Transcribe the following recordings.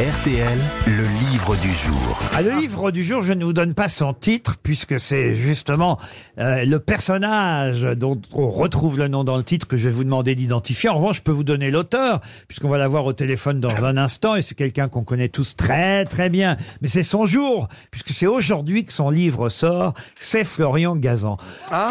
RTL, le livre du jour. Ah, le livre du jour, je ne vous donne pas son titre, puisque c'est justement euh, le personnage dont on retrouve le nom dans le titre que je vais vous demander d'identifier. En revanche, je peux vous donner l'auteur, puisqu'on va l'avoir au téléphone dans un instant, et c'est quelqu'un qu'on connaît tous très très bien. Mais c'est son jour, puisque c'est aujourd'hui que son livre sort, c'est Florian Gazan.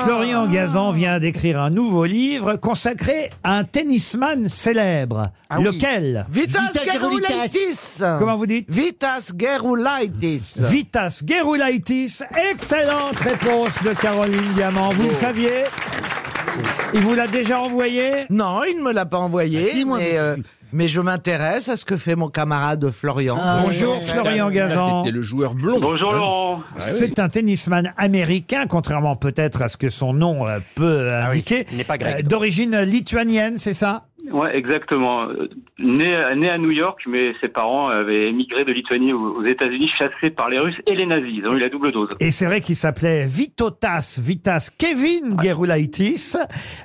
Florian Gazan vient d'écrire un nouveau livre consacré à un tennisman célèbre. Ah oui. Lequel? Vitas Vitas Gerulaitis Comment vous dites Vitas Gerulaitis Vitas Gerulaitis. Excellente réponse de Caroline Diamant. Vous le saviez Il vous l'a déjà envoyé Non, il ne me l'a pas envoyé, mais, euh, mais je m'intéresse à ce que fait mon camarade Florian. Bonjour Florian Gazan. C'était le joueur blond. Bonjour Laurent. C'est un tennisman américain, contrairement peut-être à ce que son nom euh, peut indiquer. il n'est pas grec. Euh, D'origine lituanienne, c'est ça? Ouais, exactement. Né, né à New York, mais ses parents avaient émigré de Lituanie aux États-Unis, chassés par les Russes et les nazis. Ils ont eu la double dose. Et c'est vrai qu'il s'appelait Vitotas Vitas Kevin Gerulaitis.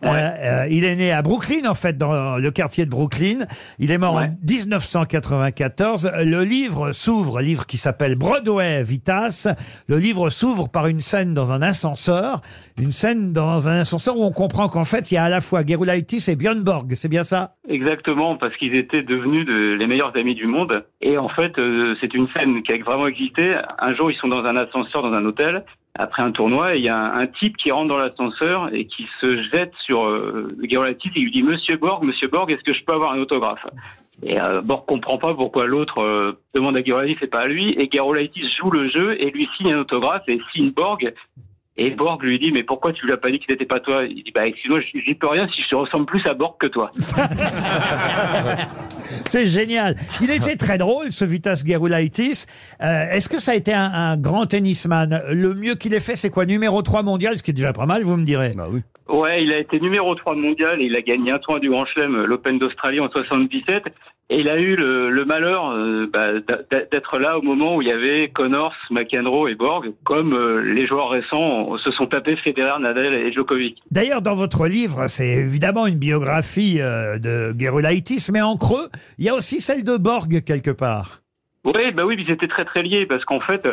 Euh, euh, il est né à Brooklyn, en fait, dans le quartier de Brooklyn. Il est mort Ouais. en 1994. Le livre s'ouvre, livre qui s'appelle Broadway Vitas. Le livre s'ouvre par une scène dans un ascenseur. Une scène dans un ascenseur où on comprend qu'en fait, il y a à la fois Gerulaitis et Björn Borg. C'est bien ça Exactement, parce qu'ils étaient devenus de- les meilleurs amis du monde. Et en fait, euh, c'est une scène qui a vraiment existé. Un jour, ils sont dans un ascenseur dans un hôtel après un tournoi, et il y a un, type qui rentre dans l'ascenseur et qui se jette sur euh, Gerolaitis et lui dit Monsieur Borg, Monsieur Borg, est-ce que je peux avoir un autographe? Et euh, Borg comprend pas pourquoi l'autre euh, demande à Gerolaitis, c'est pas à lui. Et Gerolaitis joue le jeu et lui signe un autographe et signe Borg. Et Borg lui dit, mais pourquoi tu lui as pas dit que c'était pas toi? Il dit, bah excuse-moi, j'y j'y peux rien si je ressemble plus à Borg que toi. C'est génial. Il était très drôle, ce Vitas Gerulaitis. Euh, Est-ce que ça a été un, un grand tennisman? Le mieux qu'il ait fait, c'est quoi? Numéro 3 mondial, ce qui est déjà pas mal, vous me direz. Bah oui. Ouais, il a été numéro 3 mondial et il a gagné un tournoi du Grand Chelem, euh, l'Open d'Australie en 77. Et il a eu le, le malheur euh, bah, d'être là au moment où il y avait Connors, McEnroe et Borg, comme euh, les joueurs récents se sont tapés Federer, Nadal et Djokovic. D'ailleurs, dans votre livre, c'est évidemment une biographie euh, de Gerulaitis, mais en creux, il y a aussi celle de Borg quelque part. Oui, bah oui, ils étaient très très liés parce qu'en fait,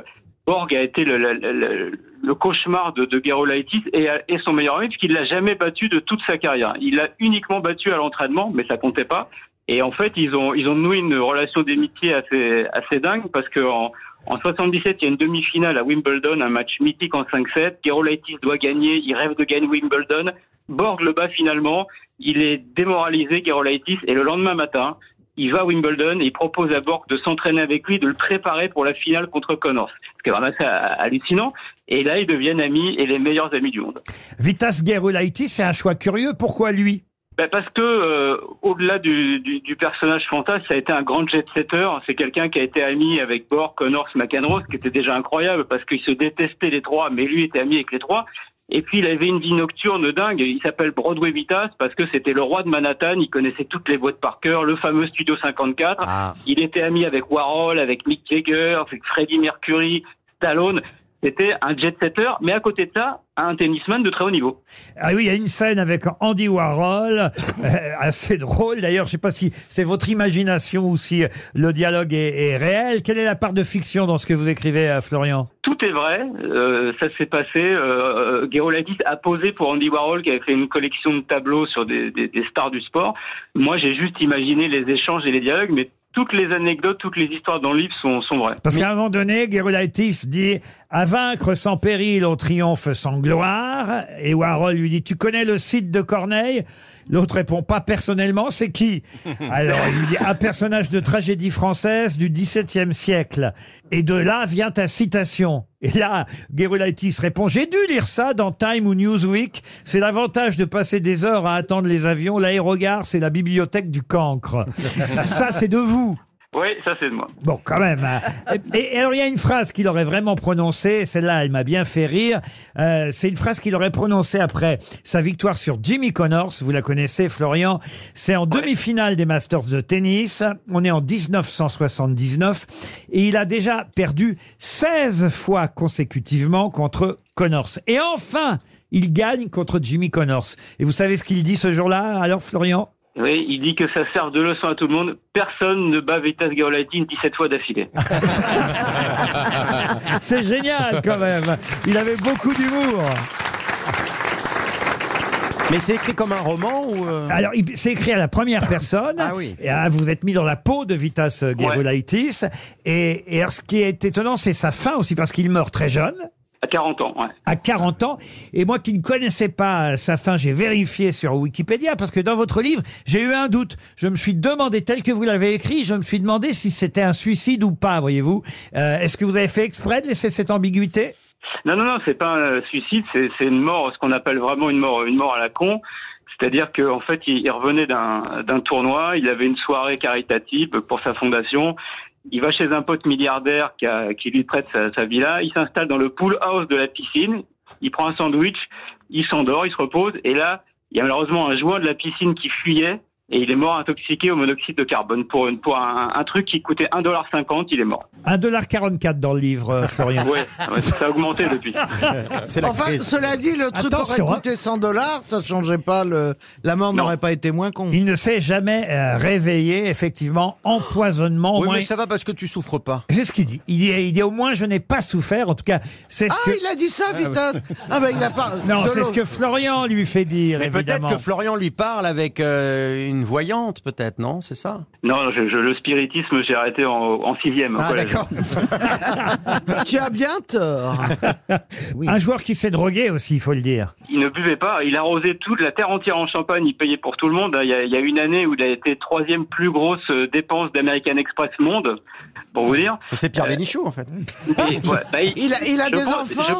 Borg a été le, cauchemar de, de Gerolaitis et, et son meilleur ami puisqu'il l'a jamais battu de toute sa carrière. Il l'a uniquement battu à l'entraînement, mais ça comptait pas. Et en fait, ils ont ils ont noué une relation d'amitié assez assez dingue parce que en, en 77, il y a une demi-finale à Wimbledon, un match mythique en 5-7. Gerolaitis doit gagner, il rêve de gagner Wimbledon. Borg le bat finalement, il est démoralisé, Gerolaitis, et le lendemain matin, il va à Wimbledon et il propose à Borg de s'entraîner avec lui, de le préparer pour la finale contre Connors. Ce qui est vraiment assez hallucinant. Et là, ils deviennent amis et les meilleurs amis du monde. Vitas Gerulaitis, c'est un choix curieux. Pourquoi lui? Ben, parce que euh, au-delà du, du, du personnage fantasme, ça a été un grand jet-setter. C'est quelqu'un qui a été ami avec Borg, Connors, McEnroe, ce qui était déjà incroyable parce qu'ils se détestaient les trois, mais lui était ami avec les trois. Et puis il avait une vie nocturne dingue. Il s'appelle Broadway Vitas parce que c'était le roi de Manhattan. Il connaissait toutes les boîtes par cœur, le fameux Studio 54. Ah. Il était ami avec Warhol, avec Mick Jagger, avec Freddie Mercury, Stallone. C'était un jet-setter, mais à côté de ça, un tennisman de très haut niveau. Ah oui, il y a une scène avec Andy Warhol, euh, assez drôle. D'ailleurs, je sais pas si c'est votre imagination ou si euh, le dialogue est, est réel. Quelle est la part de fiction dans ce que vous écrivez, euh, Florian? Tout est vrai, euh, ça s'est passé. Euh, a posé pour Andy Warhol qui avait fait une collection de tableaux sur des, des- des stars du sport. Moi, j'ai juste imaginé les échanges et les dialogues, mais toutes les anecdotes, toutes les histoires dans le livre sont, sont vraies. Parce qu'à un moment donné, dit « À vaincre sans péril, au triomphe sans gloire ». Et Warhol lui dit « Tu connais le site de Corneille ?» L'autre répond « Pas personnellement, c'est qui ?» Alors il lui dit « Un personnage de tragédie française du XVIIe siècle. » Et de là vient ta citation. Et là, Gerulaitis répond « J'ai dû lire ça dans Time ou Newsweek. C'est l'avantage de passer des heures à attendre les avions. L'aérogare, c'est la bibliothèque du cancre. » Ça, c'est de vous. Oui, ça c'est de moi. Bon, quand même. hein. Et, et alors, il y a une phrase qu'il aurait vraiment prononcée. Celle-là, elle m'a bien fait rire. Euh, c'est une phrase qu'il aurait prononcée après sa victoire sur Jimmy Connors. Vous la connaissez, Florian. C'est en demi-finale des Masters de tennis. On est en 1979. Et il a déjà perdu 16 fois consécutivement contre Connors. Et enfin, il gagne contre Jimmy Connors. Et vous savez ce qu'il dit ce jour-là, alors, Florian? Oui, il dit que ça sert de leçon à tout le monde. Personne ne bat Vitas Gerolaitis 17 fois d'affilée. C'est génial quand même. Il avait beaucoup d'humour. Mais c'est écrit comme un roman ou euh? Alors, il- c'est écrit à la première personne. Ah oui. Et, ah, vous êtes mis dans la peau de Vitas Gerolaitis. Et, et alors, ce qui est étonnant, c'est sa fin aussi, parce qu'il meurt très jeune. À 40 ans, ouais. à 40 ans. Et moi qui ne connaissais pas sa fin, j'ai vérifié sur Wikipédia parce que dans votre livre, j'ai eu un doute. Je me suis demandé, tel que vous l'avez écrit, je me suis demandé si c'était un suicide ou pas, voyez-vous. Euh, Est-ce que vous avez fait exprès de laisser cette ambiguïté? Non, non, non, c'est pas un suicide, c'est une mort, ce qu'on appelle vraiment une mort, une mort à la con. C'est-à-dire qu'en fait, il, revenait d'un d'un tournoi, il avait une soirée caritative pour sa fondation. Il va chez un pote milliardaire qui, lui prête sa, villa. Il s'installe dans le pool house de la piscine. Il prend un sandwich, il s'endort, il se repose. Et là, il y a malheureusement un joint de la piscine qui fuyait. Et il est mort intoxiqué au monoxyde de carbone pour, une, pour un, un truc qui coûtait 1,50$, il est mort. 1,44$ dans le livre, euh, Florian. Ouais, ça a augmenté depuis. C'est la Enfin, crise. cela dit, le truc Attention, aurait hein. coûté 100 dollars, ça changeait pas le. La mort n'aurait pas été moins con. Il ne s'est jamais euh, réveillé, effectivement, empoisonnement. au Oui, moins- mais ça va parce que tu souffres pas. C'est ce qu'il dit. Il dit, il dit au moins je n'ai pas souffert. En tout cas, c'est ce Ah, que. il a dit ça, Vitas Ah, ben il a pas. Non, c'est ce que Florian lui fait dire. Mais peut-être que Florian lui parle avec euh, une voyante, peut-être, non C'est ça? Non, je, je- le spiritisme, j'ai arrêté en, en sixième. Ah, d'accord. Tu as bien tort. Oui. Un joueur qui s'est drogué aussi, il faut le dire. Il ne buvait pas, il arrosait toute la terre entière en champagne, il payait pour tout le monde. Il y a, il y a une année où il a été troisième plus grosse euh, dépense d'American Express monde, pour vous dire. C'est Pierre Bénichou, en fait. Et, ouais, bah, il- Il a, il a je des pense, enfants je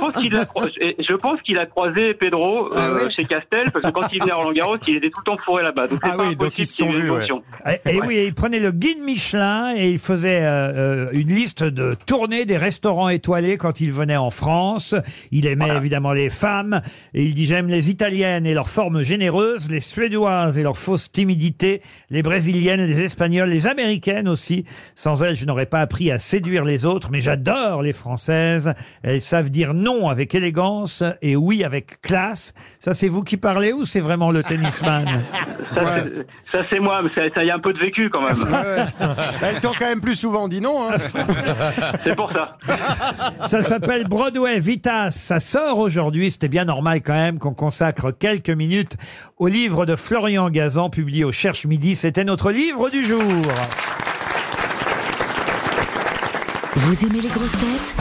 pense qu'il a, croisé Pedro euh, chez Castel parce que quand il venait à Roland Garros, il était tout le temps fourré là-bas. Donc Ah oui, donc se sont vus, ouais. tension. Et, et oui, il prenait le guide Michelin et il faisait euh, euh, une liste de tournées des restaurants étoilés quand il venait en France. Il aimait évidemment les femmes et il dit j'aime les italiennes et leur forme généreuse, les suédoises et leur fausse timidité, les brésiliennes, les espagnoles, les américaines aussi. Sans elles, je n'aurais pas appris à séduire les autres, mais j'adore les françaises. Elles savent dire non avec élégance et oui avec classe. Ça, c'est vous qui parlez ou c'est vraiment le tennisman? Ça, c'est- ça, c'est moi, mais ça, ça y a un peu de vécu quand même. Elle t'ont quand même plus souvent dit non. Hein. c'est pour ça. Ça s'appelle Broadway Vitas. Ça sort aujourd'hui. C'était bien normal quand même qu'on consacre quelques minutes au livre de Florian Gazan, publié au Cherche Midi. C'était notre livre du jour. Vous aimez les grosses têtes?